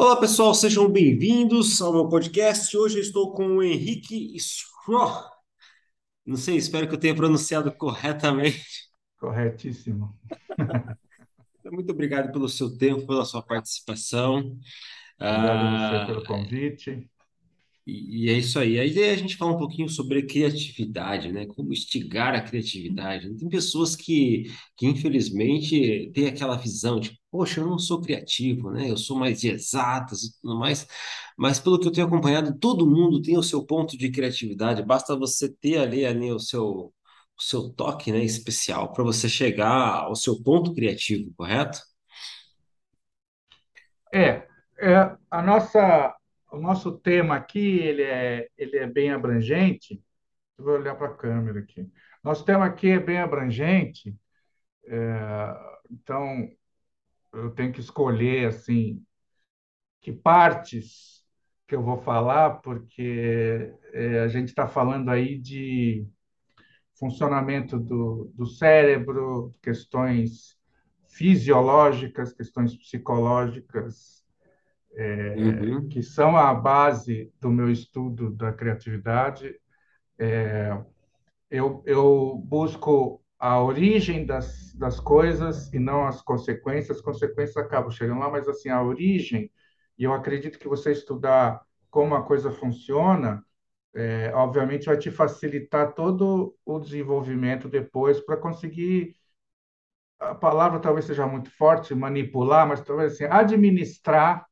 Olá, pessoal, sejam bem-vindos ao meu podcast. Hoje eu estou com o Henrique Schröer. Não sei, espero que eu tenha pronunciado corretamente. Corretíssimo. Muito obrigado pelo seu tempo, pela sua participação. Obrigado Ah, pelo convite. E, é isso aí. A ideia é a gente falar um pouquinho sobre criatividade, né? Como instigar a criatividade. Tem pessoas que, que infelizmente, têm aquela visão de, poxa, eu não sou criativo, né? Eu sou mais de exatas e tudo mais. Mas pelo que eu tenho acompanhado, todo mundo tem o seu ponto de criatividade. Basta você ter ali, ali o seu, o seu toque, né, especial para você chegar ao seu ponto criativo, correto? É, é a nossa, o nosso tema aqui ele é, ele é bem abrangente. Eu vou olhar para a câmera aqui. Nosso tema aqui é bem abrangente, então eu tenho que escolher assim que partes que eu vou falar, porque é, a gente está falando aí de funcionamento do, do cérebro, questões fisiológicas, questões psicológicas, Uhum, que são a base do meu estudo da criatividade. Eu, eu busco a origem das, das coisas e não as consequências. As consequências acabam chegando lá, mas assim, a origem, e eu acredito que você estudar como a coisa funciona, é, obviamente vai te facilitar todo o desenvolvimento depois para conseguir a palavra talvez seja muito forte, manipular, mas talvez assim, administrar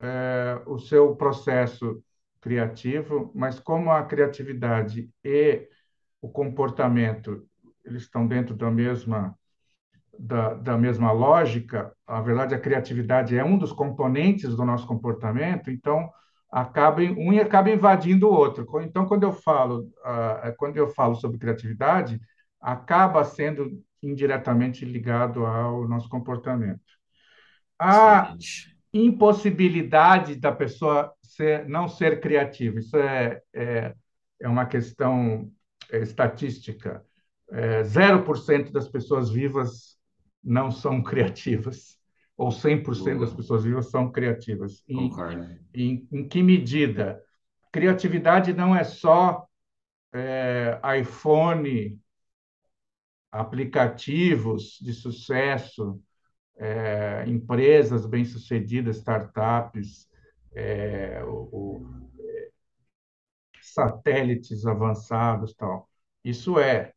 é, o seu processo criativo, mas como a criatividade e o comportamento eles estão dentro da mesma da, da mesma lógica, a verdade a criatividade é um dos componentes do nosso comportamento, então acaba um acaba invadindo o outro. Então quando eu falo uh, quando eu falo sobre criatividade, acaba sendo indiretamente ligado ao nosso comportamento. A excelente. Impossibilidade da pessoa ser, não ser criativa, isso é, é, é uma questão é, estatística. É, 0% das pessoas vivas não são criativas, ou 100% das pessoas vivas são criativas. Em, em, em que medida? Criatividade não é só é, iPhone, aplicativos de sucesso, é, empresas bem-sucedidas, startups, é, o, o, satélites avançados, tal. Isso é.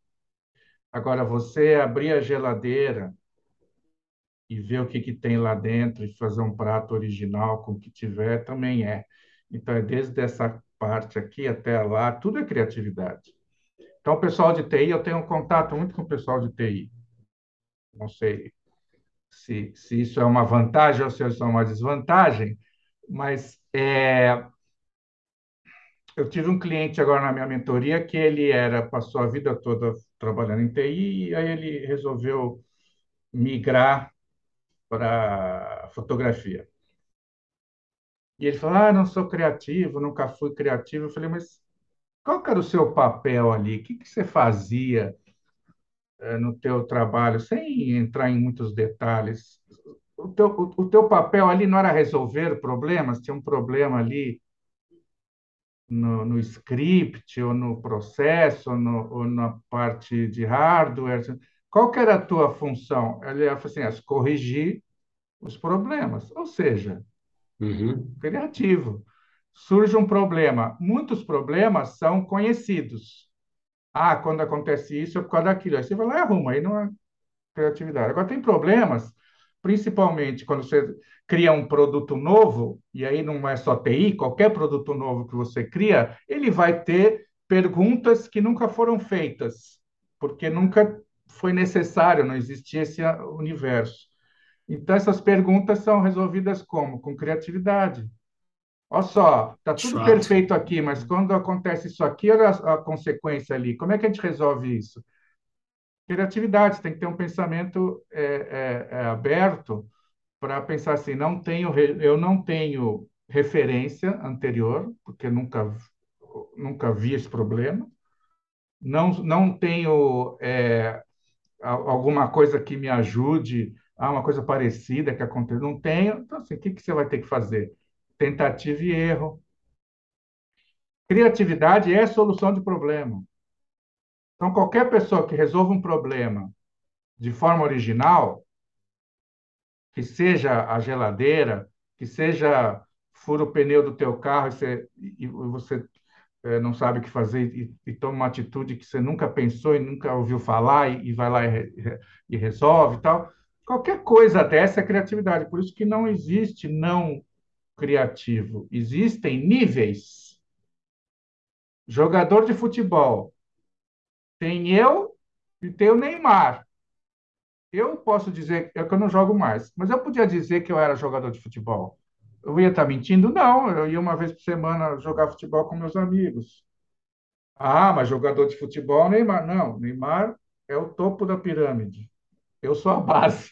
Agora, você abrir a geladeira e ver o que, que tem lá dentro e fazer um prato original com o que tiver, também é. Então, é desde essa parte aqui até lá, tudo é criatividade. Então, o pessoal de TI, eu tenho um contato muito com o pessoal de TI. Não sei se, se isso é uma vantagem ou se isso é uma desvantagem, mas é, eu tive um cliente agora na minha mentoria que ele era passou a vida toda trabalhando em TI e aí ele resolveu migrar para fotografia. E ele falou: Ah, não sou criativo, nunca fui criativo. Eu falei: Mas qual era o seu papel ali? O que, que você fazia no teu trabalho, sem entrar em muitos detalhes? O teu, o, o teu papel ali não era resolver problemas? Tinha um problema ali no, no script, ou no processo, ou, no, ou na parte de hardware? Qual que era a tua função? Ele assim: ah, corrigir os problemas, ou seja, Uhum, criativo. Surge um problema. Muitos problemas são conhecidos. Ah, quando acontece isso é por causa daquilo. Aí você vai lá e arruma, aí não é criatividade. Agora, tem problemas, principalmente quando você cria um produto novo, e aí não é só TI, qualquer produto novo que você cria, ele vai ter perguntas que nunca foram feitas, porque nunca foi necessário, não existia esse universo. Então, essas perguntas são resolvidas como? Com criatividade. Olha só, está de tudo fato. perfeito aqui, mas quando acontece isso aqui, olha a, a consequência ali. Como é que a gente resolve isso? Criatividade, você tem que ter um pensamento é, é, é, aberto para pensar assim, não tenho, eu não tenho referência anterior, porque nunca, nunca vi esse problema, não, não tenho é, alguma coisa que me ajude ah, uma coisa parecida que aconteceu. Não tenho. Então, assim, o que que você vai ter que fazer? Tentativa e erro. Criatividade é solução de problema. Então, qualquer pessoa que resolva um problema de forma original, que seja a geladeira, que seja fura o pneu do teu carro e você, e você é, não sabe o que fazer e, e, toma uma atitude que você nunca pensou e nunca ouviu falar e, e vai lá e, e resolve e tal. Qualquer coisa dessa é criatividade. Por isso que não existe não criativo. Existem níveis. Jogador de futebol. Tem eu e tem o Neymar. Eu posso dizer é que eu não jogo mais, mas eu podia dizer que eu era jogador de futebol. Eu ia estar mentindo? Não, eu ia uma vez por semana jogar futebol com meus amigos. Ah, mas jogador de futebol, Neymar. Não, Neymar é o topo da pirâmide. Eu sou a base.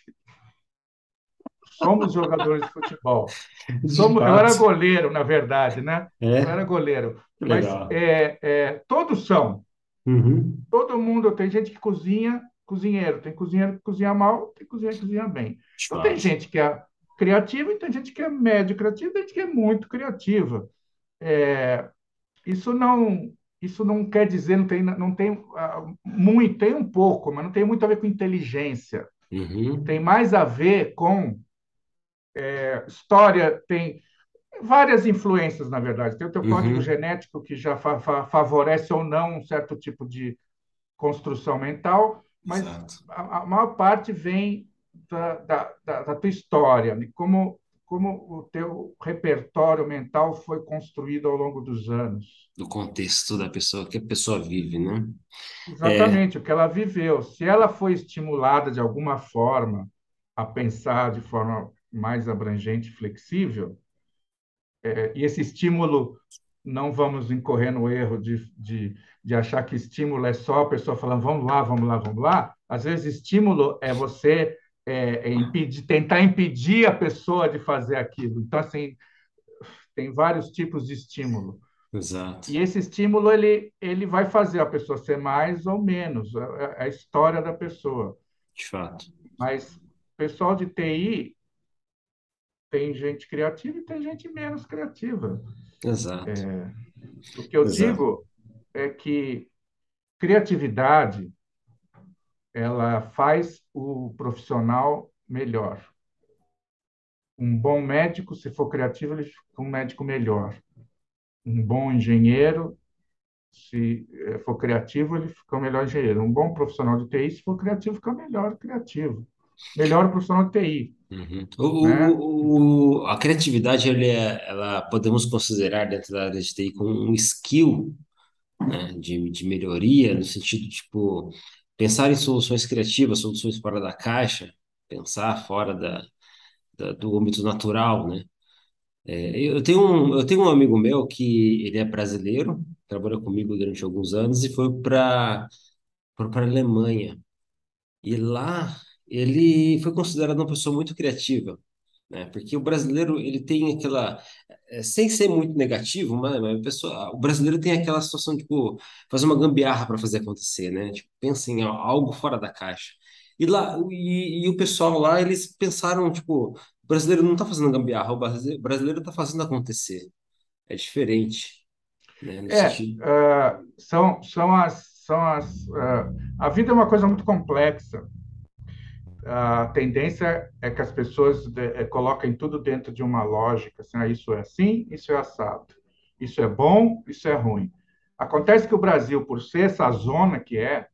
Somos jogadores de futebol. Somos, eu era goleiro, na verdade, né? É? Eu era goleiro. Mas é, é, todos são. Uhum. Todo mundo tem gente que cozinha, cozinheiro. Tem cozinheiro que cozinha mal, tem cozinheiro que cozinha bem. Então tem gente que é criativa e tem gente que é médio criativa, tem gente que é muito criativa. É, isso não isso não quer dizer não tem não tem ah, muito tem um pouco, mas não tem muito a ver com inteligência. Uhum. Tem mais a ver com é, história, tem várias influências, na verdade. Tem o teu código Uhum. genético que já fa fa favorece ou não um certo tipo de construção mental, mas a, a maior parte vem da, da, da, da tua história, né? como, como o teu repertório mental foi construído ao longo dos anos. Do contexto da pessoa, que a pessoa vive, né? É. Exatamente, o que ela viveu. Se ela foi estimulada de alguma forma a pensar de forma mais abrangente flexível, é, e esse estímulo, não vamos incorrer no erro de, de, de achar que estímulo é só a pessoa falando vamos lá, vamos lá, vamos lá. Às vezes, estímulo é você é, é impedir, tentar impedir a pessoa de fazer aquilo. Então, assim, tem vários tipos de estímulo. Exato. E esse estímulo ele, ele vai fazer a pessoa ser mais ou menos, é, é a história da pessoa. De fato. Mas pessoal de TI tem gente criativa e tem gente menos criativa. Exato. O que eu Exato. digo é que criatividade ela faz o profissional melhor. Um bom médico, se for criativo, ele fica um médico melhor. Um bom engenheiro, se eh, for criativo, ele fica um melhor engenheiro. Um bom profissional de TI, se for criativo, fica melhor criativo. Melhor profissional de TI, Uhum. né? O, o, o- a criatividade, ele é, ela podemos considerar dentro da área de TI como um skill, né, de, de melhoria, no sentido, tipo, pensar em soluções criativas, soluções fora da caixa, pensar fora da, da- do âmbito natural, né? É, eu tenho um, eu tenho um amigo meu que ele é brasileiro, trabalhou comigo durante alguns anos e foi para para a Alemanha. E lá ele foi considerado uma pessoa muito criativa, né? Porque o brasileiro ele tem aquela, eh, sem ser muito negativo, mas, pessoa, o brasileiro tem aquela situação tipo fazer uma gambiarra para fazer acontecer, né? Tipo, pensa em al- algo fora da caixa. E lá e, e o pessoal lá eles pensaram tipo, o brasileiro não está fazendo gambiarra, o brasile- o brasileiro está fazendo acontecer. É diferente, né? É, ah, são, são as, são as, ah, a vida é uma coisa muito complexa. A tendência é que as pessoas de, eh, coloquem tudo dentro de uma lógica, assim, ah, isso é assim, isso é assado, isso é bom, isso é ruim. Acontece que o Brasil, por ser essa zona que é,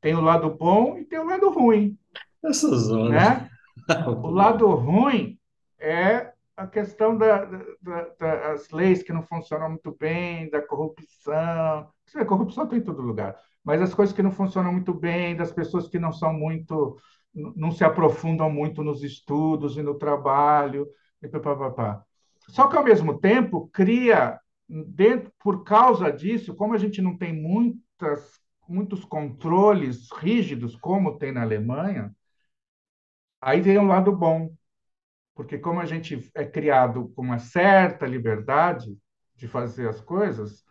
tem o lado bom e tem o lado ruim, Essa zona. né? O lado ruim é a questão das da, da, das leis que não funcionam muito bem, da corrupção. Corrupção tem em todo lugar, mas as coisas que não funcionam muito bem, das pessoas que não são muito, não se aprofundam muito nos estudos e no trabalho, e pá, pá, pá. Só que, ao mesmo tempo, cria, dentro, por causa disso, como a gente não tem muitas, muitos controles rígidos, como tem na Alemanha, aí vem um lado bom porque como a gente é criado com uma certa liberdade de fazer as coisas,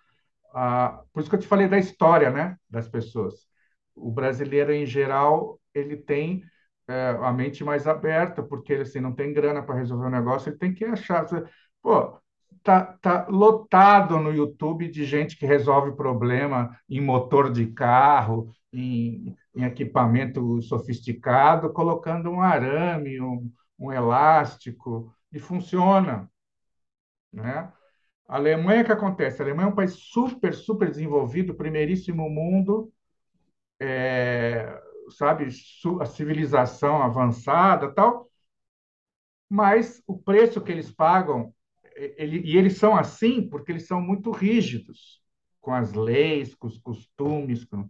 ah, por isso que eu te falei da história, né, das pessoas. o brasileiro, em geral, ele tem é, a mente mais aberta, porque ele assim, não tem grana para resolver o negócio, ele tem que achar. Pô, tá, tá lotado no YouTube de gente que resolve problema em motor de carro, em, em equipamento sofisticado, colocando um arame, um, um elástico, e funciona. Né? A Alemanha, que acontece? A Alemanha é um país super, super desenvolvido, primeiríssimo mundo, é, sabe, a civilização avançada tal, mas o preço que eles pagam, ele, e eles são assim porque eles são muito rígidos com as leis, com os costumes. Com...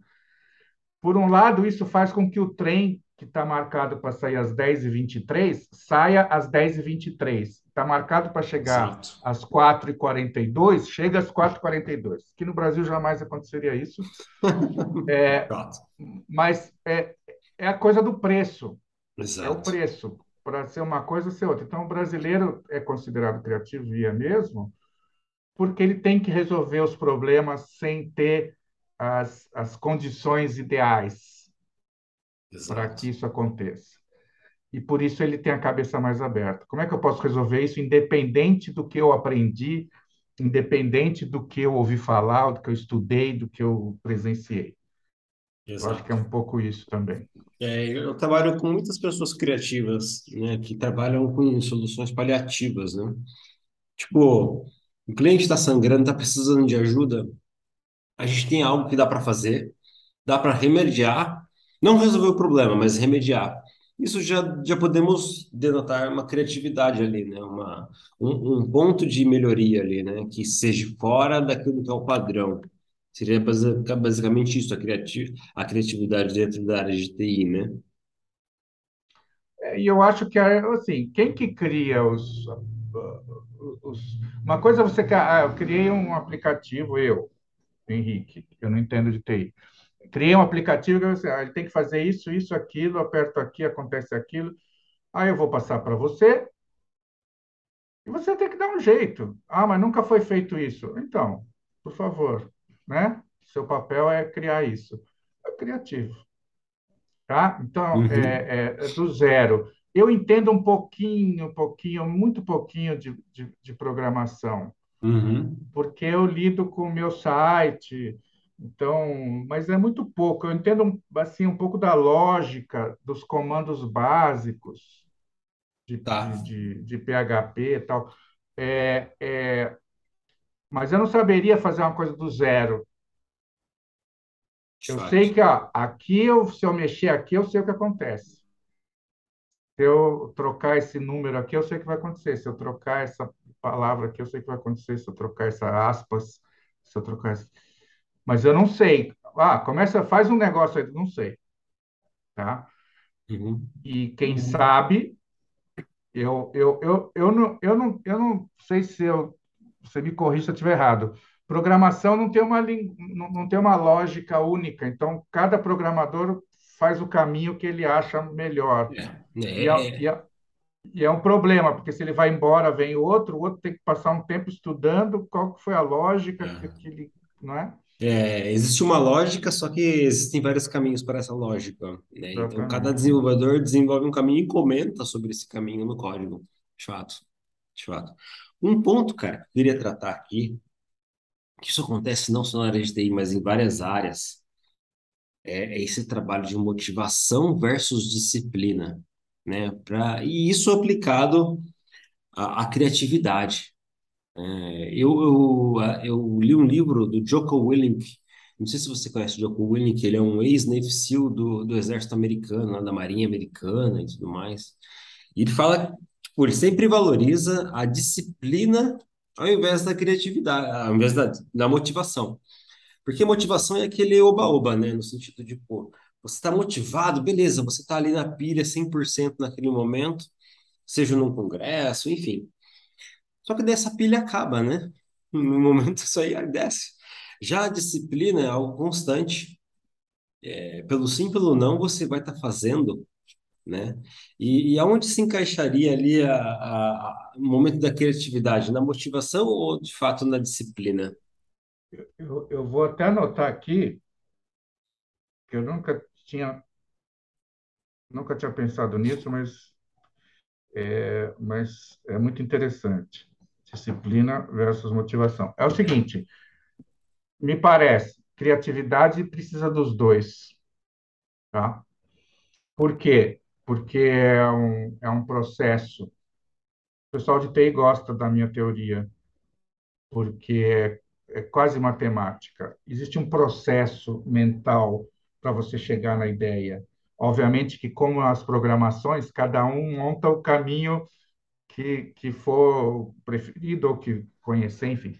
Por um lado, isso faz com que o trem que está marcado para sair às 10h23 saia às 10h23. Está marcado para chegar às 4h42, chega às 4h42. Que no Brasil jamais aconteceria isso. é, mas é, é a coisa do preço. Exato. É o preço. Para ser uma coisa, ser outra. Então, o brasileiro é considerado criativo via mesmo, porque ele tem que resolver os problemas sem ter as, as condições ideais para que isso aconteça. E por isso ele tem a cabeça mais aberta. Como é que eu posso resolver isso independente do que eu aprendi, independente do que eu ouvi falar, do que eu estudei, do que eu presenciei? Exato. Eu acho que é um pouco isso também. É, eu trabalho com muitas pessoas criativas, né, que trabalham com soluções paliativas, né? Tipo, o cliente está sangrando, está precisando de ajuda, a gente tem algo que dá para fazer, dá para remediar, não resolver o problema, mas remediar. Isso já, já podemos denotar uma criatividade ali, né? Uma, um, um ponto de melhoria ali, né? Que seja fora daquilo que é o padrão. Seria basicamente isso, a, criativ a criatividade dentro da área de TI, né? É, e eu acho que, assim, quem que cria os... os uma coisa é você... Ah, eu criei um aplicativo, eu, Henrique, eu não entendo de TI. Criei um aplicativo que você, ah, ele tem que fazer isso, isso, aquilo, aperto aqui, acontece aquilo. Aí eu vou passar para você, e você tem que dar um jeito. Ah, mas nunca foi feito isso. Então, por favor, né? Seu papel é criar isso. É criativo. Tá? Então, uhum. é, é, do zero. Eu entendo um pouquinho, um pouquinho, muito pouquinho de, de, de programação. Uhum. Porque eu lido com o meu site, então, mas é muito pouco. Eu entendo assim um pouco da lógica dos comandos básicos de, tá. de, de, de PHP e tal. É, é, mas eu não saberia fazer uma coisa do zero. Eu sei que ó, aqui, eu, se eu mexer aqui, eu sei o que acontece. Se eu trocar esse número aqui, eu sei o que vai acontecer. Se eu trocar essa palavra aqui, eu sei que vai acontecer. Se eu trocar essa aspas, se eu trocar essa... Mas eu não sei. Ah, começa, faz um negócio aí, não sei. Tá? Uhum. E quem uhum. sabe, eu, eu, eu, eu, não, eu, não, eu não sei se eu você me corrija se eu estiver errado. Programação não tem uma, não tem uma lógica única, então cada programador faz o caminho que ele acha melhor. É, e, é, e, é, e, é, um problema, porque se ele vai embora, vem outro, o outro tem que passar um tempo estudando qual foi a lógica que ele. Não é? É, existe uma lógica, só que existem vários caminhos para essa lógica. Né? Então, cada desenvolvedor desenvolve um caminho e comenta sobre esse caminho no código. De fato. De fato. Um ponto, cara, que eu queria tratar aqui, que isso acontece não só na área de TI, mas em várias áreas, é, é esse trabalho de motivação versus disciplina, né? Pra, e isso aplicado à, à criatividade. É, eu, eu, eu li um livro do Jocko Willink, não sei se você conhece o Jocko Willink, ele é um ex-Navy SEAL do, do exército americano, da marinha americana e tudo mais. E ele fala Tipo, ele sempre valoriza a disciplina ao invés da criatividade, ao invés da, da motivação. Porque motivação é aquele oba-oba, né? No sentido de, pô, você está motivado, beleza, você está ali na pilha 100% naquele momento, seja num congresso, enfim. Só que dessa pilha acaba, né? No momento isso aí desce. Já a disciplina é algo constante. É, pelo sim, pelo não, você vai estar tá fazendo né? E, e aonde se encaixaria ali a, a, a, o momento da criatividade? Na motivação ou, de fato, na disciplina? Eu, eu vou até anotar aqui que eu nunca tinha nunca tinha pensado nisso, mas é, mas é muito interessante. Disciplina versus motivação. É o seguinte, me parece, criatividade precisa dos dois, tá? Por quê? Porque é um, é um processo. O pessoal de TI gosta da minha teoria, porque é, é quase matemática. Existe um processo mental para você chegar na ideia. Obviamente que, como as programações, cada um monta o caminho que, que for preferido ou que conhecer, enfim.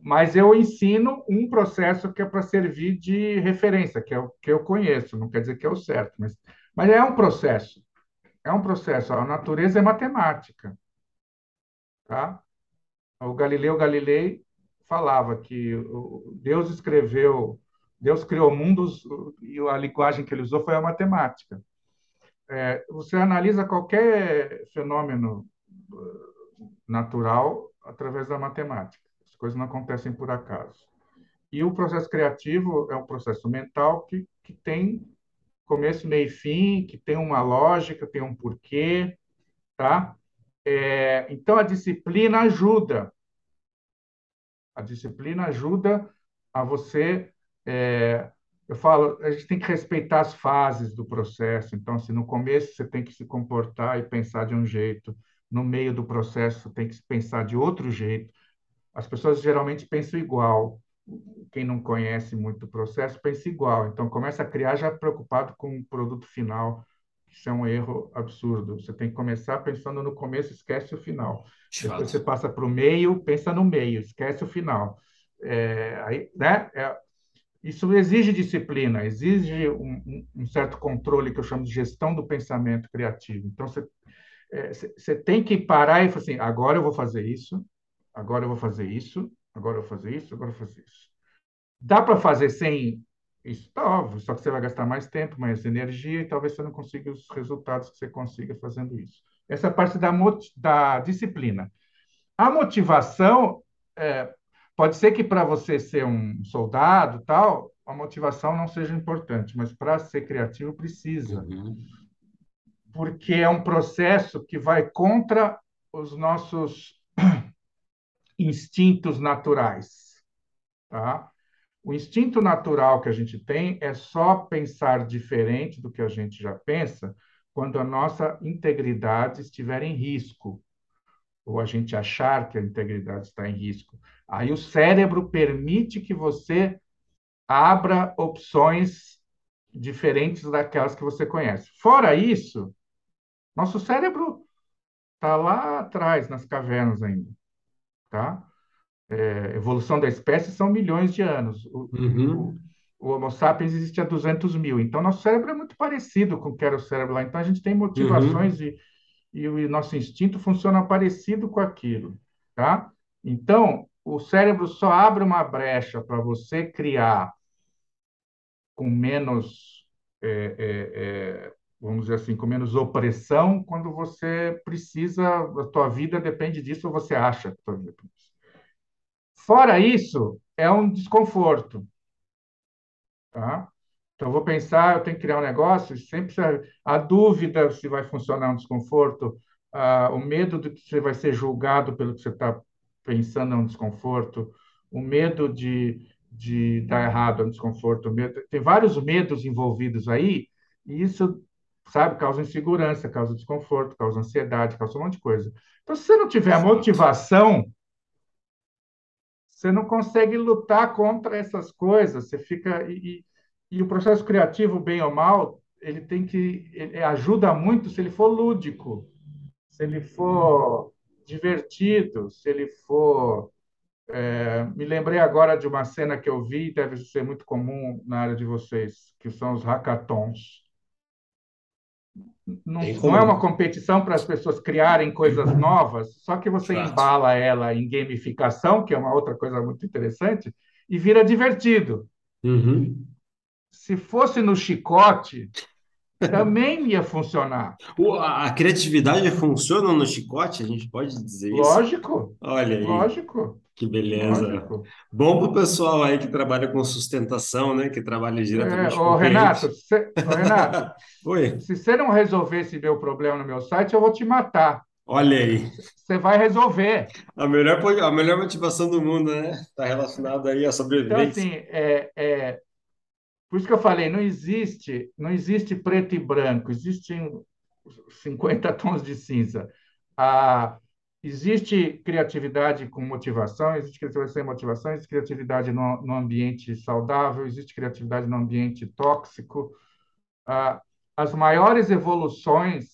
Mas eu ensino um processo que é para servir de referência, que é o que eu conheço, não quer dizer que é o certo, mas, mas é um processo. É um processo. A natureza é matemática. Tá? O Galileu Galilei falava que Deus escreveu, Deus criou mundos e a linguagem que ele usou foi a matemática. É, você analisa qualquer fenômeno uh, natural através da matemática. As coisas não acontecem por acaso. E o processo criativo é um processo mental que, que tem começo, meio e fim, que tem uma lógica, tem um porquê, tá? É, então, a disciplina ajuda. A disciplina ajuda a você. É, eu falo, a gente tem que respeitar as fases do processo. Então, se no começo você tem que se comportar e pensar de um jeito, no meio do processo tem que pensar de outro jeito. As pessoas geralmente pensam igual. Quem não conhece muito o processo pensa igual. Então, começa a criar já preocupado com o produto final isso é um erro absurdo. Você tem que começar pensando no começo, esquece o final. Depois você passa para o meio, pensa no meio, esquece o final. É, aí, né? É, isso exige disciplina, exige um, um, certo controle que eu chamo de gestão do pensamento criativo. Então, você, é, você tem que parar e falar assim: agora eu vou fazer isso, agora eu vou fazer isso, agora eu vou fazer isso, agora eu vou fazer isso. Dá para fazer sem isso está óbvio, só que você vai gastar mais tempo, mais energia e talvez você não consiga os resultados que você consiga fazendo isso. Essa é a parte da, da disciplina. A motivação, é, pode ser que para você ser um soldado tal, a motivação não seja importante, mas para ser criativo precisa. Uhum. Porque é um processo que vai contra os nossos instintos naturais. Tá? O instinto natural que a gente tem é só pensar diferente do que a gente já pensa quando a nossa integridade estiver em risco, ou a gente achar que a integridade está em risco. Aí o cérebro permite que você abra opções diferentes daquelas que você conhece. Fora isso, nosso cérebro está lá atrás, nas cavernas ainda, tá? é, evolução da espécie são milhões de anos. O, uhum. o, o, Homo sapiens existe há 200 mil. Então, nosso cérebro é muito parecido com o que era o cérebro lá. Então, a gente tem motivações uhum. e, e o nosso instinto funciona parecido com aquilo. Tá? Então, o cérebro só abre uma brecha para você criar com menos, é, é, é, vamos dizer assim, com menos opressão, quando você precisa, a tua vida depende disso ou você acha que tua vida precisa. Fora isso, é um desconforto. Tá? Então, eu vou pensar, eu tenho que criar um negócio, sempre a dúvida se vai funcionar um desconforto, o medo de que você vai ser julgado pelo que você está pensando é um desconforto, o medo de, de dar errado é um desconforto, medo, tem vários medos envolvidos aí, e isso, sabe, causa insegurança, causa desconforto, causa ansiedade, causa um monte de coisa. Então, se você não tiver motivação você não consegue lutar contra essas coisas. Você fica e, e, o processo criativo, bem ou mal, ele tem que ele ajuda muito se ele for lúdico, se ele for divertido, se ele for é, me lembrei agora de uma cena que eu vi, deve ser muito comum na área de vocês, que são os hackathons não, não, é uma competição para as pessoas criarem coisas novas, só que você embala ela em gamificação, que é uma outra coisa muito interessante, e vira divertido. Uhum. Se fosse no chicote, também ia funcionar. A, criatividade funciona no chicote? A gente pode dizer isso? Lógico. Olha aí. Lógico. Que beleza. Lógico. Bom para o pessoal aí que trabalha com sustentação, né? Que trabalha É, diretamente com ô, o Renato, cê- ô, Renato, Oi, se você não resolver esse meu problema no meu site, eu vou te matar. olha aí. Você vai resolver. A melhor, a melhor motivação do mundo, né? Está relacionada aí à Então, sobrevivência. assim, é, é, por isso que eu falei, não existe, não existe preto e branco, existem 50 tons de cinza. Ah, existe criatividade com motivação, existe criatividade sem motivação, existe criatividade no, no ambiente saudável, existe criatividade no ambiente tóxico. Ah, as maiores evoluções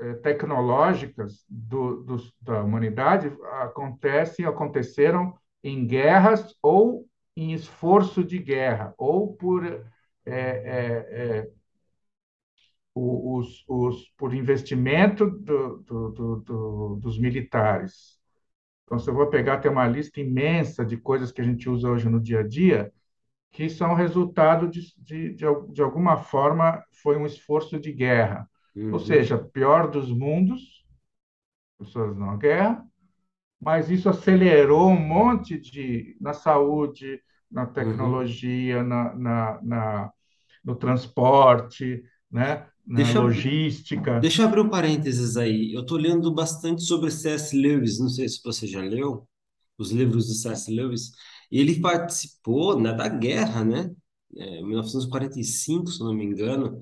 eh, tecnológicas do, do, da humanidade acontecem, aconteceram em guerras ou em esforço de guerra, ou por é, é, é, os, os, por investimento do, do, do, dos militares. Então, se eu vou pegar, tem uma lista imensa de coisas que a gente usa hoje no dia a dia, que são resultado de, de, de, de alguma forma, foi um esforço de guerra. Ou Uhum, seja, pior dos mundos, pessoas na guerra, mas isso acelerou um monte de na saúde, na uhum. tecnologia, na, na, na no transporte, né? na Deixa, eu- logística. deixa eu abrir um parênteses aí. Eu estou lendo bastante sobre C.S. Lewis, não sei se você já leu. os livros do C.S. Lewis, ele participou, né, da guerra, né? É, 1945, se eu não me engano.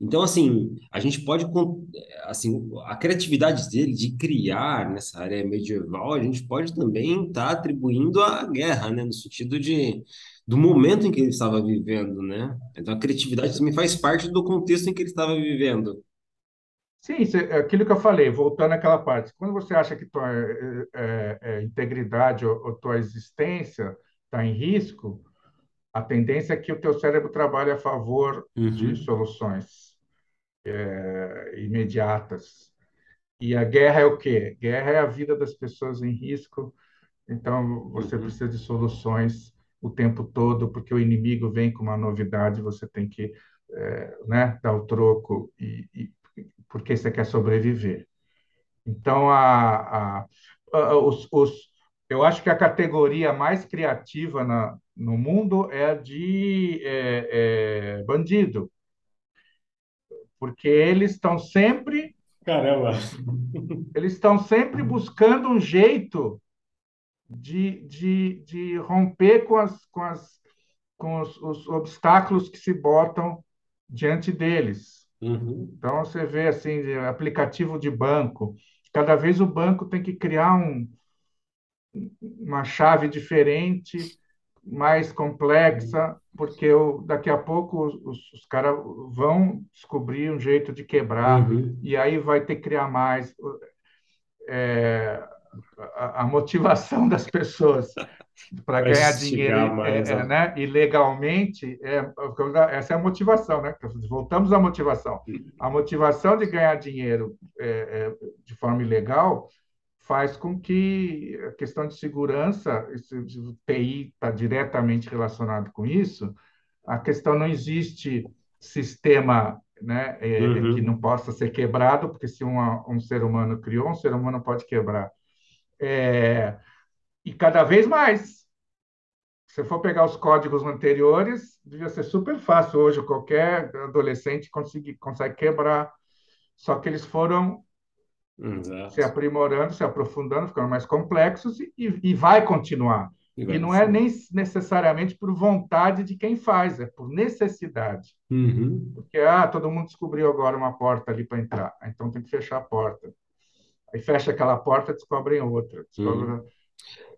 Então, assim, a gente pode, assim, a criatividade dele de criar nessa área medieval, a gente pode também estar atribuindo à guerra, né? No sentido de, do momento em que ele estava vivendo, né? Então, a criatividade também faz parte do contexto em que ele estava vivendo. Sim, isso é aquilo que eu falei, voltando àquela parte. Quando você acha que tua é, é, é, integridade ou, ou tua existência está em risco, a tendência é que o teu cérebro trabalhe a favor de Uhum, soluções é, imediatas. E a guerra é o quê? Guerra é a vida das pessoas em risco, então você uhum, precisa de soluções o tempo todo, porque o inimigo vem com uma novidade, você tem que é, né, dar o troco e, e porque você quer sobreviver. Então, a, a, a- os, os, eu acho que a categoria mais criativa na, no mundo é a de é, é, bandido, porque eles estão sempre Caramba. eles estão sempre buscando um jeito de, de, de romper com, as, com, as, com os, os obstáculos que se botam diante deles. uhum, Então, você vê assim, aplicativo de banco. Cada vez o banco tem que criar um, uma chave diferente, mais complexa, porque eu, daqui a pouco os, os caras vão descobrir um jeito de quebrar, uhum. e aí vai ter que criar mais. É, a, a motivação das pessoas para ganhar dinheiro mais é, é, né, ilegalmente, é, essa é a motivação, né? Voltamos à motivação. A motivação de ganhar dinheiro é, é, de forma ilegal faz com que a questão de segurança, isso, o TI está diretamente relacionado com isso, a questão não existe sistema né, é, que Uhum, não possa ser quebrado, porque se uma, um ser humano criou, um ser humano pode quebrar. É, e cada vez mais. Se for pegar os códigos anteriores, devia ser super fácil hoje, qualquer adolescente consegue, consegue quebrar. Só que eles foram se exato. aprimorando, se aprofundando, ficando mais complexos e, e vai continuar. E E não é nem necessariamente por vontade de quem faz, é por necessidade. Uhum, Porque ah, todo mundo descobriu agora uma porta ali para entrar, então tem que fechar a porta. Aí fecha aquela porta, descobrem outra. uhum.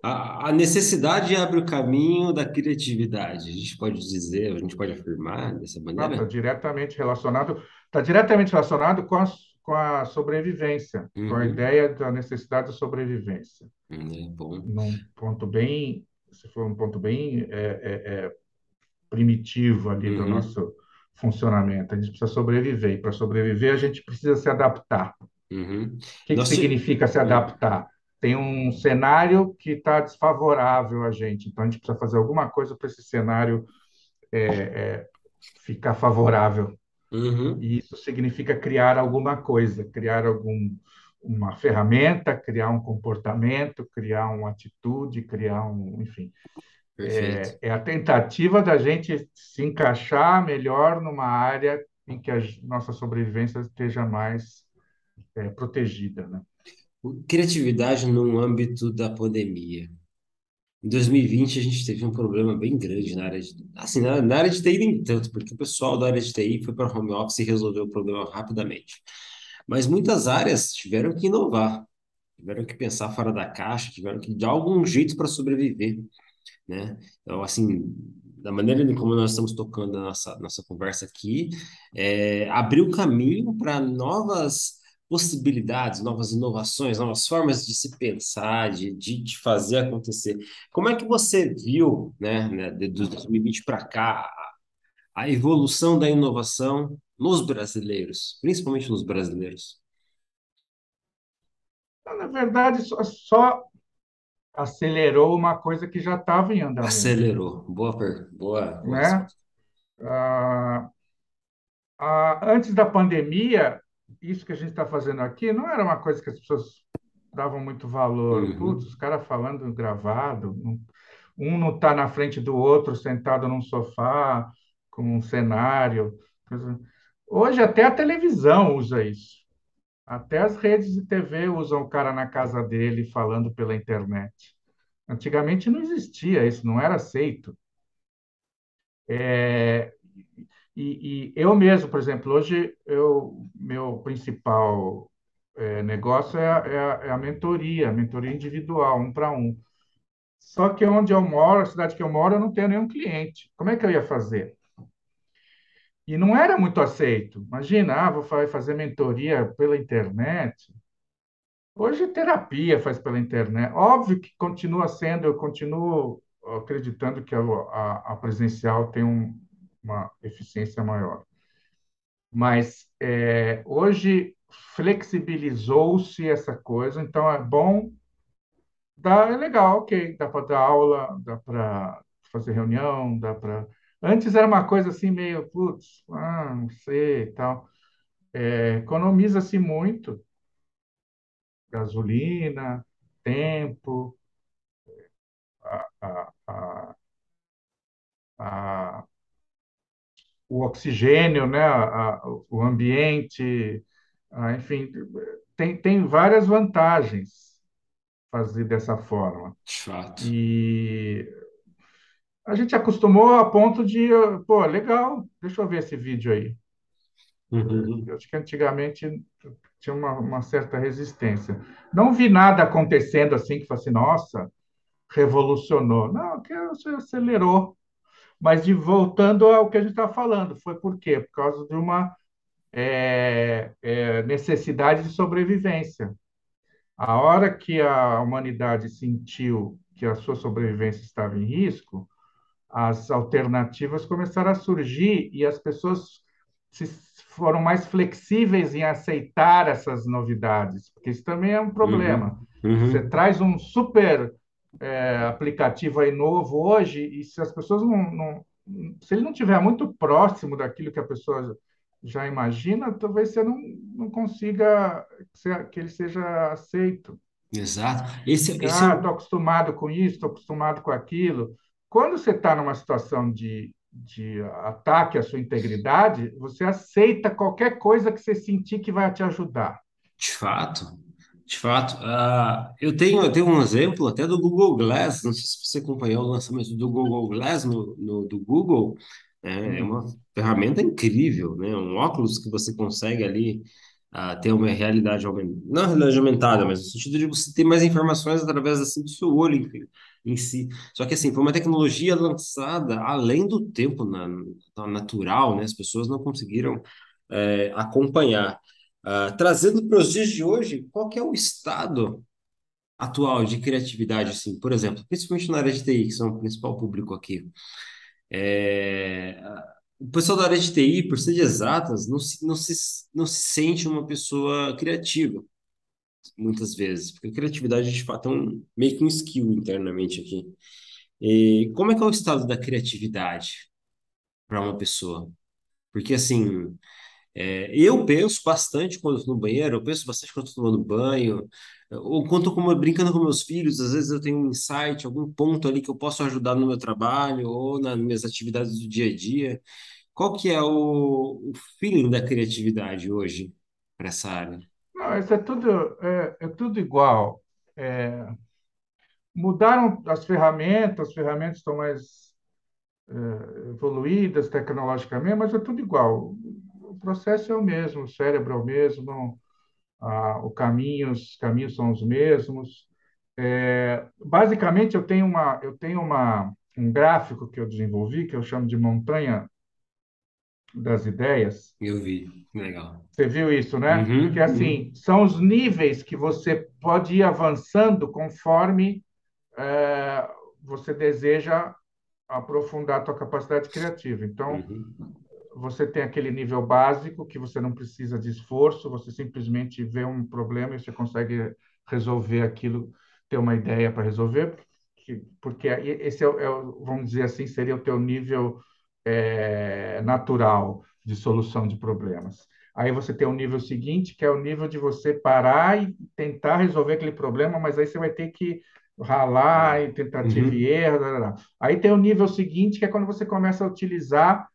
A, a necessidade abre o caminho da criatividade. A gente pode dizer, a gente pode afirmar dessa Não, está maneira? diretamente relacionado, está diretamente relacionado com a, com a sobrevivência, com a Uhum. ideia da necessidade de sobrevivência. Hum, É bom. Num ponto bem, se for um ponto bem é, é, é, primitivo ali do Uhum, nosso funcionamento. A gente precisa sobreviver, e para sobreviver a gente precisa se adaptar. O uhum. que, que Nós te... significa se adaptar? Tem um cenário que está desfavorável a gente, então a gente precisa fazer alguma coisa para esse cenário ficar favorável. Uhum, E isso significa criar alguma coisa, criar algum, uma ferramenta, criar um comportamento, criar uma atitude, criar um, enfim, é, é a tentativa da gente se encaixar melhor numa área em que a nossa sobrevivência esteja mais é, protegida, né? Criatividade no âmbito da pandemia. Em 2020, a gente teve um problema bem grande na área de... Assim, na, na área de TI nem tanto, porque o pessoal da área de TI foi para home office e resolveu o problema rapidamente. Mas muitas áreas tiveram que inovar, tiveram que pensar fora da caixa, tiveram que dar algum jeito para sobreviver, né? Então, assim, da maneira como nós estamos tocando a nossa, nossa conversa aqui, é, abriu caminho para novas possibilidades, novas inovações, novas formas de se pensar, de, de, de fazer acontecer. Como é que você viu, né, né de 2020 para cá, a evolução da inovação nos brasileiros, principalmente nos brasileiros? Na verdade, só, só acelerou uma coisa que já estava em andamento. Acelerou. Boa, boa, boa né? Ah, ah, antes da pandemia, isso que a gente está fazendo aqui não era uma coisa que as pessoas davam muito valor. Uhum. Putz, os caras falando gravado, um não está na frente do outro, sentado num sofá, com um cenário. Hoje até a televisão usa isso. Até as redes de TV usam o cara na casa dele falando pela internet. Antigamente não existia isso, não era aceito. É, e, e, eu mesmo, por exemplo, hoje eu, meu principal é, negócio é a, é, a, é a, mentoria, mentoria individual, um para um. Só que onde eu moro, a cidade que eu moro, eu não tenho nenhum cliente. Como é que eu ia fazer? E não era muito aceito. Imagina, ah, vou fazer mentoria pela internet. Hoje terapia faz pela internet. Óbvio que continua sendo, eu continuo acreditando que a, a, a presencial tem um, uma eficiência maior. Mas é, hoje flexibilizou-se essa coisa, então é bom, dá, é legal, ok, dá para dar aula, dá para fazer reunião, dá para. Antes era uma coisa assim meio, putz, ah, não sei e tal. É, Economiza-se muito, gasolina, tempo, a, a, a, o oxigênio, né, a, a, o ambiente, a, enfim, tem, tem várias vantagens fazer dessa forma. Fato. E a gente acostumou a ponto de, pô, legal, deixa eu ver esse vídeo aí. Uhum. Eu acho que antigamente tinha uma, uma, certa resistência. Não vi nada acontecendo assim que fosse, nossa, revolucionou. Não, que você acelerou mas de, voltando ao que a gente está falando, foi por quê? Por causa de uma é, é, necessidade de sobrevivência. A hora que a humanidade sentiu que a sua sobrevivência estava em risco, as alternativas começaram a surgir e as pessoas se, foram mais flexíveis em aceitar essas novidades, porque isso também é um problema. Uhum. Uhum. Você traz um super é, aplicativo aí novo hoje, e se as pessoas não, não, Se ele não estiver muito próximo daquilo que a pessoa já imagina, talvez você não, não consiga que ele seja aceito. Exato. Esse, esse ah, estou é... acostumado com isso, estou acostumado com aquilo. Quando você está numa situação de, de ataque à sua integridade, você aceita qualquer coisa que você sentir que vai te ajudar. De fato. De fato, uh, eu tenho, eu tenho um exemplo até do Google Glass, não sei se você acompanhou o lançamento do Google Glass no, no do Google, é, é uma ferramenta incrível, né? Um óculos que você consegue ali uh, ter uma realidade aumentada, não realidade aumentada, mas no sentido de você ter mais informações através assim, do seu olho em, em si. Só que assim, foi uma tecnologia lançada além do tempo na, na natural, né? As pessoas não conseguiram é, acompanhar. Uh, trazendo para os dias de hoje, qual que é o estado atual de criatividade, assim, por exemplo, principalmente na área de TI, que são o principal público aqui. É, o pessoal da área de TI, por ser de exatas, não se, não se, não se sente uma pessoa criativa, muitas vezes, porque a criatividade, de fato, é um, meio que um skill internamente aqui. E como é que é o estado da criatividade para uma pessoa? Porque, assim, É, eu penso bastante quando estou no banheiro, eu penso bastante quando estou tomando banho, ou quando estou brincando com meus filhos, às vezes eu tenho um insight, algum ponto ali que eu posso ajudar no meu trabalho ou nas minhas atividades do dia a dia. Qual que é o, o feeling da criatividade hoje para essa área? Não, isso é tudo, é, é tudo igual. É, mudaram as ferramentas, as ferramentas estão mais é, evoluídas tecnologicamente, mas é tudo igual. O processo é o mesmo, o cérebro é o mesmo, a, o caminho, os caminhos são os mesmos. É, basicamente, eu tenho uma, eu tenho uma, um gráfico que eu desenvolvi que eu chamo de montanha das ideias. Eu vi, legal. Você viu isso, né? Uhum, que assim uhum. são os níveis que você pode ir avançando conforme é, você deseja aprofundar a tua capacidade criativa. Então, Uhum. Você tem aquele nível básico que você não precisa de esforço, você simplesmente vê um problema e você consegue resolver aquilo, ter uma ideia para resolver, porque, porque esse é, é, vamos dizer assim, seria o teu nível é, natural de solução de problemas. Aí você tem o nível seguinte, que é o nível de você parar e tentar resolver aquele problema, mas aí você vai ter que ralar e tentativa e Uhum. erro. blá, blá, blá. Aí tem o nível seguinte, que é quando você começa a utilizar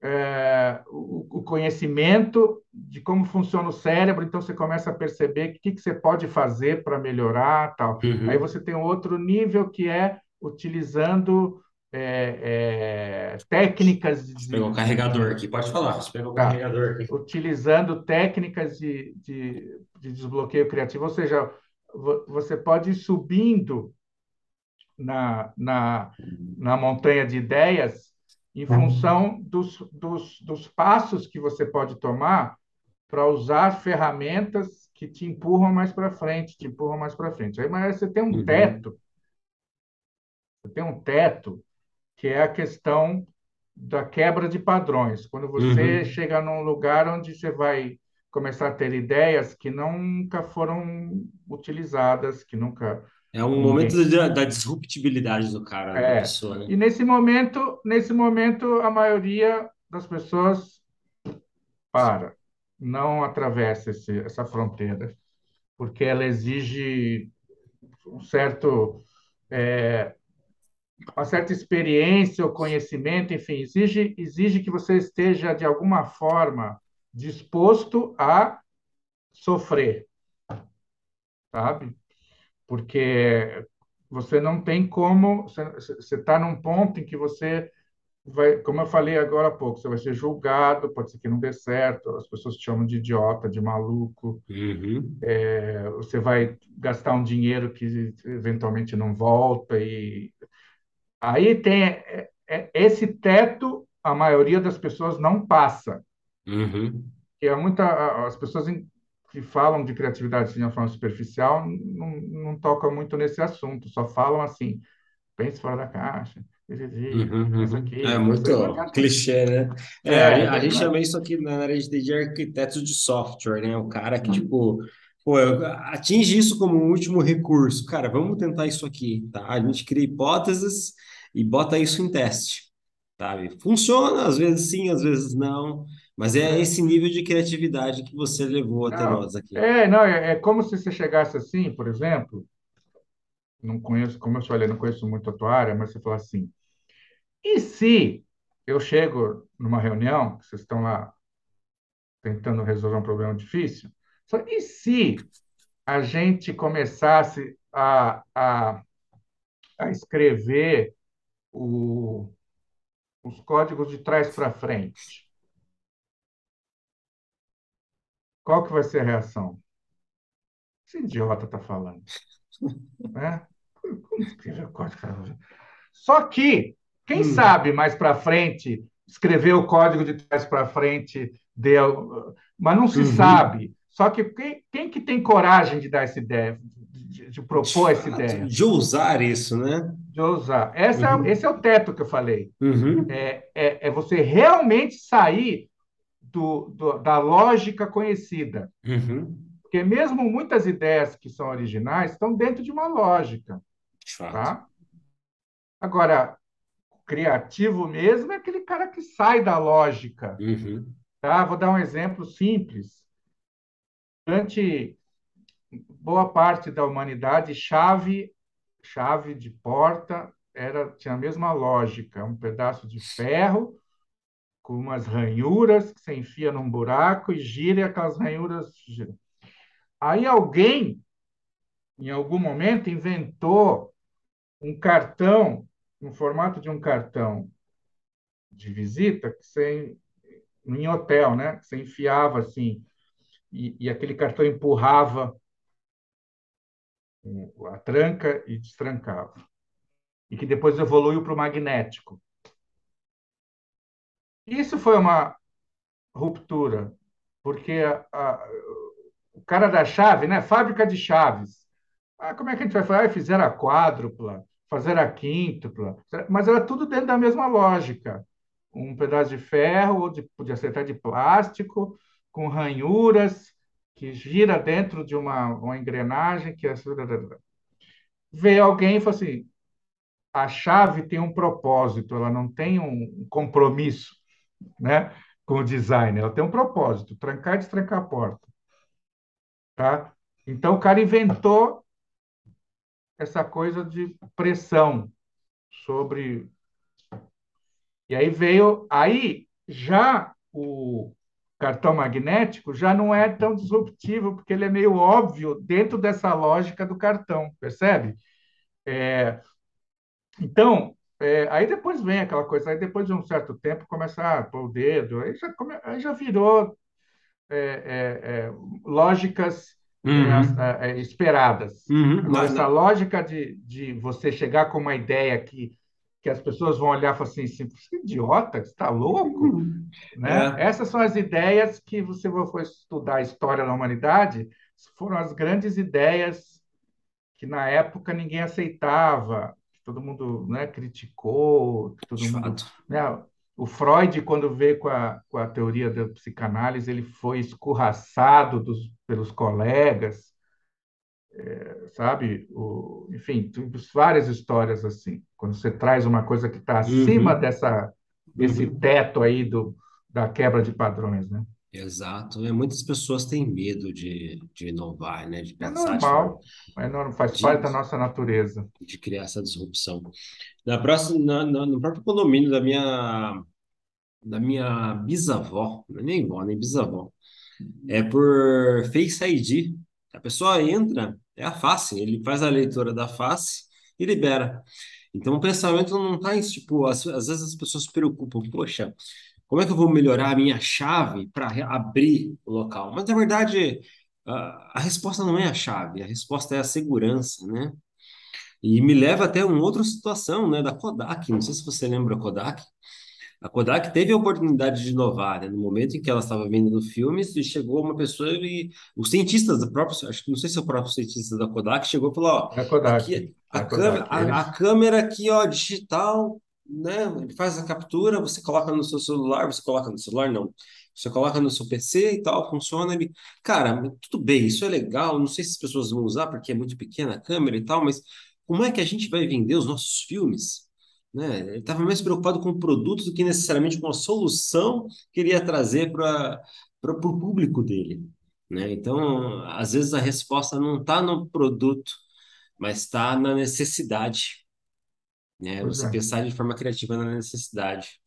é, o, o, conhecimento de como funciona o cérebro, então você começa a perceber o que, que você pode fazer para melhorar, tal. Aí Uhum. você tem um outro nível que é utilizando é, é, técnicas Deixa eu pegar de, o de, carregador de aqui, pode falar. Eu pegar o tá, carregador aqui. utilizando técnicas de, de, de desbloqueio criativo, ou seja, você pode ir subindo na, na, na montanha de ideias em função dos, dos, dos passos que você pode tomar para usar ferramentas que te empurram mais para frente, te empurram mais para frente. Aí, mas você tem um Uhum. teto, você tem um teto que é a questão da quebra de padrões. Quando você Uhum. chega num lugar onde você vai começar a ter ideias que nunca foram utilizadas, que nunca É um momento da, da disruptibilidade do cara, da é. pessoa, né? E nesse momento, nesse momento a maioria das pessoas para, não atravessa esse, essa fronteira, porque ela exige um certo uma certa experiência ou conhecimento, enfim, exige, exige que você esteja, de alguma forma, disposto a sofrer, sabe? Porque você não tem como, você está num ponto em que você vai, como eu falei agora há pouco, você vai ser julgado, pode ser que não dê certo, as pessoas te chamam de idiota, de maluco, Uhum. é, você vai gastar um dinheiro que eventualmente não volta e Aí tem é, é, esse teto, a maioria das pessoas não passa. Uhum. Que é muita as pessoas que falam de criatividade de uma forma superficial não, não tocam muito nesse assunto, só falam assim, pense fora da caixa, Uhum, uhum. É muito clichê, né? É, a É, gente, a gente não é- chama isso aqui na área de de arquiteto de software, né? O cara que, tipo, pô, atinge isso como um último recurso. Cara, vamos tentar isso aqui, tá? A gente cria hipóteses e bota isso em teste, sabe? Funciona, às vezes sim, às vezes não, mas é é, esse nível de criatividade que você levou até não, nós aqui. é, não, é, é como se você chegasse assim, por exemplo, não conheço, como eu falei, não conheço muito a tua área, mas você fala assim, e se eu chego numa reunião, que vocês estão lá tentando resolver um problema difícil. Só, e se a gente começasse a, a, a escrever o, os códigos de trás para frente? Qual que vai ser a reação? Esse idiota está falando, né? Só que, quem Hum, sabe mais para frente, escrever o código de trás para frente, deu, mas não se uhum. sabe. Só que quem, quem que tem coragem de dar essa ideia, de, de De propor essa ideia, de ousar isso, né? de ousar? Essa, esse é Uhum, o teto que eu falei. uhum, É, é, é você realmente sair do, do, da lógica conhecida. uhum. Porque mesmo muitas ideias que são originais estão dentro de uma lógica, tá? Agora, criativo mesmo é aquele cara que sai da lógica, Uhum. Tá? Vou dar um exemplo simples. Durante boa parte da humanidade, chave, chave de porta era tinha a mesma lógica, um pedaço de ferro com umas ranhuras que você enfia num buraco e gira e aquelas ranhuras giram. Aí alguém, em algum momento, inventou um cartão, no formato de um cartão de visita, que você, em hotel, né? Que você enfiava assim, e, e aquele cartão empurrava a tranca e destrancava. E que depois evoluiu para o magnético. Isso foi uma ruptura, porque a, a, o cara da chave, né? Fábrica de chaves. Ah, como é que a gente vai falar? Ah, fizeram a quádrupla, fazer a quíntupla, mas era tudo dentro da mesma lógica. Um pedaço de ferro, ou de, podia ser até de plástico, com ranhuras, que gira dentro de uma, uma engrenagem que é... Veio alguém e falou assim, a chave tem um propósito, ela não tem um compromisso né, com o design, ela tem um propósito, trancar e destrancar a porta. Tá? Então, o cara inventou essa coisa de pressão sobre. E aí veio. Aí já o cartão magnético já não é tão disruptivo, porque ele é meio óbvio dentro dessa lógica do cartão, percebe? É, então, é, aí depois vem aquela coisa, aí depois de um certo tempo começa a pôr o dedo, aí já, come, aí já virou é, é, é lógicas Uhum. é, é, esperadas. Uhum. Agora, essa lógica de, de você chegar com uma ideia que, que as pessoas vão olhar e falar assim, assim você é idiota, você está louco? Uhum. Né? Essas são as ideias que você for estudar a história da humanidade, foram as grandes ideias que na época ninguém aceitava, todo mundo né, criticou, todo De mundo... Né, o Freud, quando veio com a, com a teoria da psicanálise, ele foi escorraçado dos, pelos colegas, é, sabe? O, enfim, várias histórias assim. Quando você traz uma coisa que está acima uhum. dessa, desse uhum. teto aí do, da quebra de padrões, né? Exato. É, muitas pessoas têm medo de, de inovar, né? De é normal, de, é normal, faz de, parte da nossa natureza. De criar essa disrupção. Na próxima, na, na, no próprio condomínio da minha, da minha bisavó, é nem vó, nem bisavó, é por Face ID. A pessoa entra, é a face, ele faz a leitura da face e libera. Então o pensamento não está em tipo, às, às vezes as pessoas se preocupam, poxa, como é que eu vou melhorar a minha chave para abrir o local? Mas, na verdade, a, a resposta não é a chave, a resposta é a segurança, né? E me leva até uma outra situação, né, da Kodak. Não sei se você lembra a Kodak. A Kodak teve a oportunidade de inovar, né? No momento em que ela estava vendendo filmes, e chegou uma pessoa e os cientistas da própria, acho que não sei se é o próprio cientista da Kodak chegou e falou, ó, é Kodak, aqui a, é câmera, a, a, câmera aqui, ó, digital né? Ele faz a captura, você coloca no seu celular, você coloca no celular, não. Você coloca no seu PC e tal, funciona. Ele... Cara, tudo bem, isso é legal. Não sei se as pessoas vão usar porque é muito pequena a câmera e tal, mas como é que a gente vai vender os nossos filmes? Né? Ele estava mais preocupado com o produto do que necessariamente com a solução que ele ia trazer para o público dele. Né? Então, às vezes a resposta não está no produto, mas está na necessidade né? Pois Você é. pensar de forma criativa na necessidade.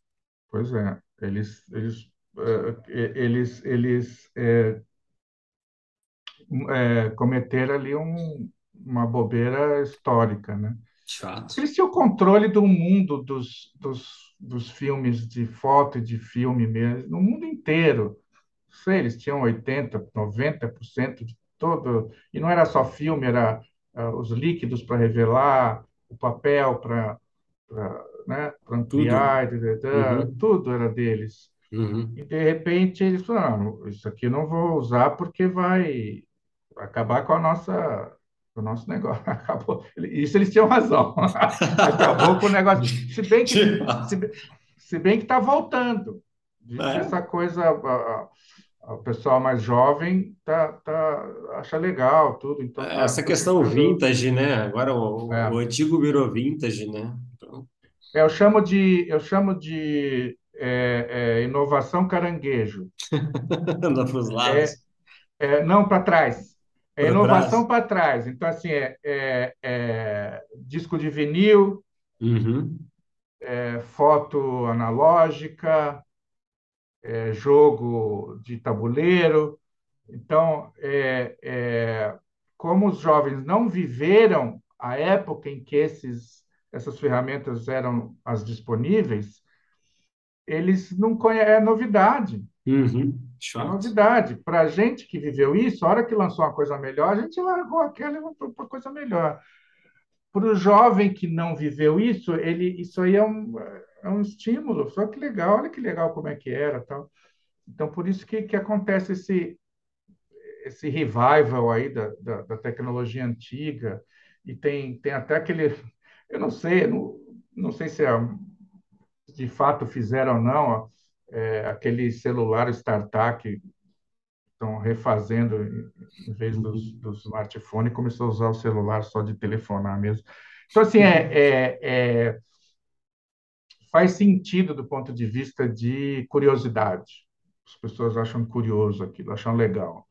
Pois é, eles, eles, é, eles, eles é, é, cometeram ali um, uma bobeira histórica, né? De fato. Eles tinham o controle do mundo dos, dos, dos filmes de foto e de filme mesmo, no mundo inteiro. Sei, eles tinham 80%, 90% de todo. E não era só filme, era uh, os líquidos para revelar, o papel para né, ampliar, tudo. Uhum. tudo era deles. Uhum. E de repente eles falaram: isso aqui eu não vou usar porque vai acabar com a nossa o nosso negócio acabou. Isso eles tinham razão. acabou com o negócio. Se bem que se, se bem que está voltando. É. Essa coisa o pessoal mais jovem tá, tá, acha legal tudo. Então, tá, Essa questão vintage, né? Agora o, é. o, antigo virou vintage, né? Então... É, eu chamo de, eu chamo de é, é inovação caranguejo. Anda para os É, lados, é, não para trás. É inovação para trás. Então, assim, é, é- é disco de vinil, Uhum, é foto analógica, é jogo de tabuleiro. Então, é, é, como os jovens não viveram a época em que esses, essas ferramentas eram as disponíveis, eles não conhecem, é novidade. uhum, É novidade. Para a gente que viveu isso, a hora que lançou uma coisa melhor, a gente largou aquela e foi para coisa melhor. Para o jovem que não viveu isso, ele, isso aí é um, é um estímulo. Só que legal, olha que legal como é que era, tal. Então, por isso que, que acontece esse, esse revival aí da, da, da tecnologia antiga. E tem, tem até aquele, eu não sei, não, não sei se é, de fato fizeram ou não, é, aquele celular startup que estão refazendo, em vez dos, Uhum, do smartphone, começou a usar o celular só de telefonar mesmo. Então, assim, é, é, é, faz sentido do ponto de vista de curiosidade. As pessoas acham curioso aquilo, acham legal.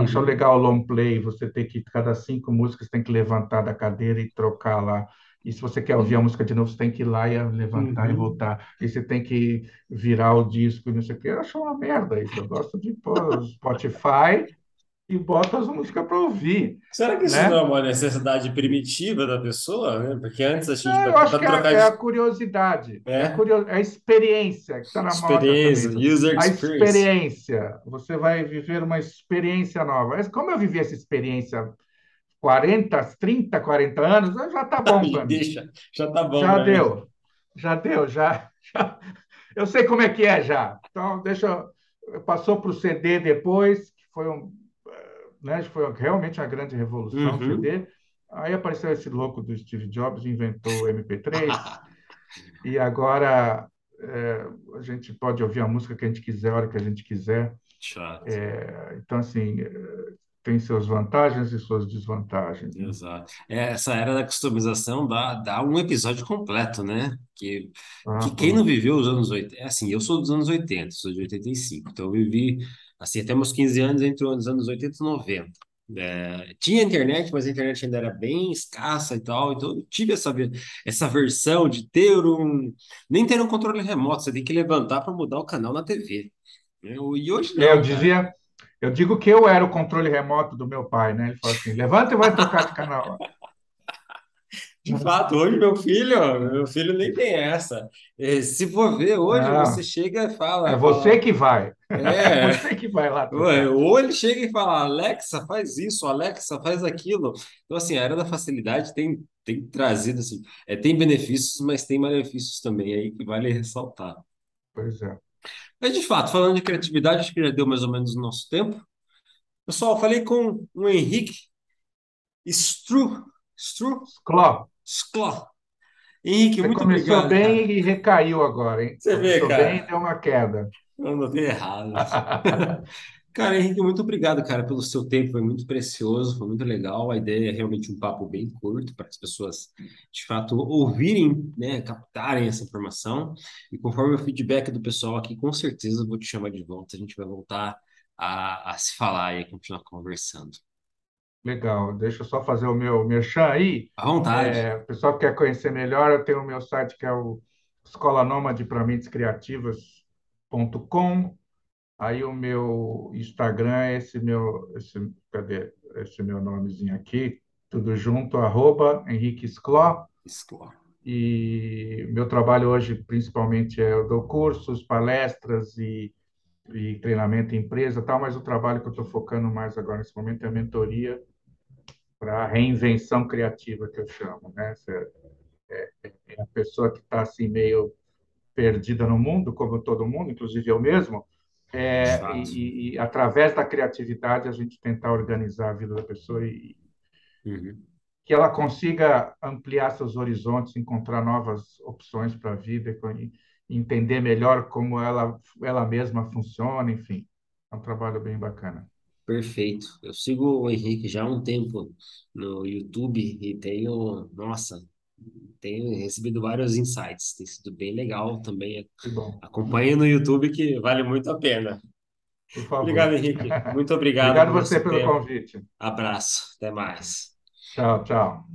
Acham uhum, legal o long play, você tem que, cada cinco músicas, tem que levantar da cadeira e trocar lá. E se você quer ouvir a música de novo, você tem que ir lá e levantar e uhum. voltar. E você tem que virar o disco e não sei o quê. Eu acho uma merda isso. Eu gosto de pôr Spotify e boto as músicas para ouvir, Será que isso não é né? uma necessidade primitiva da pessoa, né? Porque antes a gente, Não, eu acho que é, trocar é a de, curiosidade, é a, né? curio, é a experiência que está na Experiência, também. user A experience. experiência, você vai viver uma experiência nova. Mas Como eu vivi essa experiência 40, 30, 40 anos, já está bom para mim. Deixa, já tá bom Já para mim. deu, já deu, já, já. Eu sei como é que é já. Então, deixa. eu- Passou para o CD depois, que foi um, né, foi realmente uma grande revolução, Uhum. CD. Aí apareceu esse louco do Steve Jobs, inventou o MP3, e agora é, a gente pode ouvir a música que a gente quiser, a hora que a gente quiser. Chato. Então, assim, é, tem suas vantagens e suas desvantagens, né? Exato. É, Essa era da customização dá, dá um episódio completo, né? Que, Ah, que quem não viveu os anos 80, é assim, eu sou dos anos 80, sou de 85, então eu vivi, assim, até meus 15 anos entre os anos 80 e 90. É, tinha internet, mas a internet ainda era bem escassa e tal, então eu tive essa, essa versão de ter um, nem ter um controle remoto, você tem que levantar para mudar o canal na TV. Eu- E hoje Eu não, cara. dizia, eu digo que eu era o controle remoto do meu pai, né? Ele falou assim: levanta e vai trocar de canal. De fato, hoje meu filho, meu filho nem tem essa. Se for ver, hoje você Não, chega e é fala, você fala, que vai. É é, você que vai lá ou ele chega e fala, Alexa, faz isso, Alexa, faz aquilo. Então, assim, a era da facilidade tem, tem trazido, assim, é, tem benefícios, mas tem malefícios também aí que vale ressaltar. Pois é. Mas, de fato, falando de criatividade, acho que já deu mais ou menos o nosso tempo. Pessoal, falei com o Henrique Stru, Stru, Cló, Sklar. Henrique, você muito começou obrigado, bem cara. e recaiu agora, hein? Você vê, Começou bem e cara. deu uma queda. Eu anotei errado. Cara, Henrique, muito obrigado, cara, pelo seu tempo. Foi muito precioso, foi muito legal. A ideia é realmente um papo bem curto para as pessoas, de fato, ouvirem, né, captarem essa informação. E conforme o feedback do pessoal aqui, com certeza eu vou te chamar de volta. A gente vai voltar a, a se falar e a continuar conversando. Legal. Deixa eu só fazer o meu merchan aí. À vontade. É, o pessoal que quer conhecer melhor, eu tenho o meu site que é o escola nômade para mentes criativas.com. Aí o meu Instagram é esse meu, esse, cadê? Esse meu nomezinho aqui, tudo junto, arroba Henrique Scló. Sklar. E meu trabalho hoje, principalmente, é eu dou cursos, palestras e, e treinamento em empresa, tal, mas o trabalho que eu estou focando mais agora nesse momento é a mentoria para reinvenção criativa, que eu chamo, né? Essa É a pessoa que está assim meio perdida no mundo, como todo mundo, inclusive eu mesmo, é, e, e, através da criatividade a gente tentar organizar a vida da pessoa e Uhum. que ela consiga ampliar seus horizontes, encontrar novas opções para a vida, e entender melhor como ela, ela mesma funciona, enfim. É um trabalho bem bacana. Perfeito. Eu sigo o Henrique já há um tempo no YouTube e tenho, nossa. Tenho recebido vários insights, tem sido bem legal também. Acompanhe no YouTube que vale muito a pena. Obrigado. Henrique. Muito obrigado Obrigado você pelo tempo. convite. Abraço. Até mais. Tchau, tchau.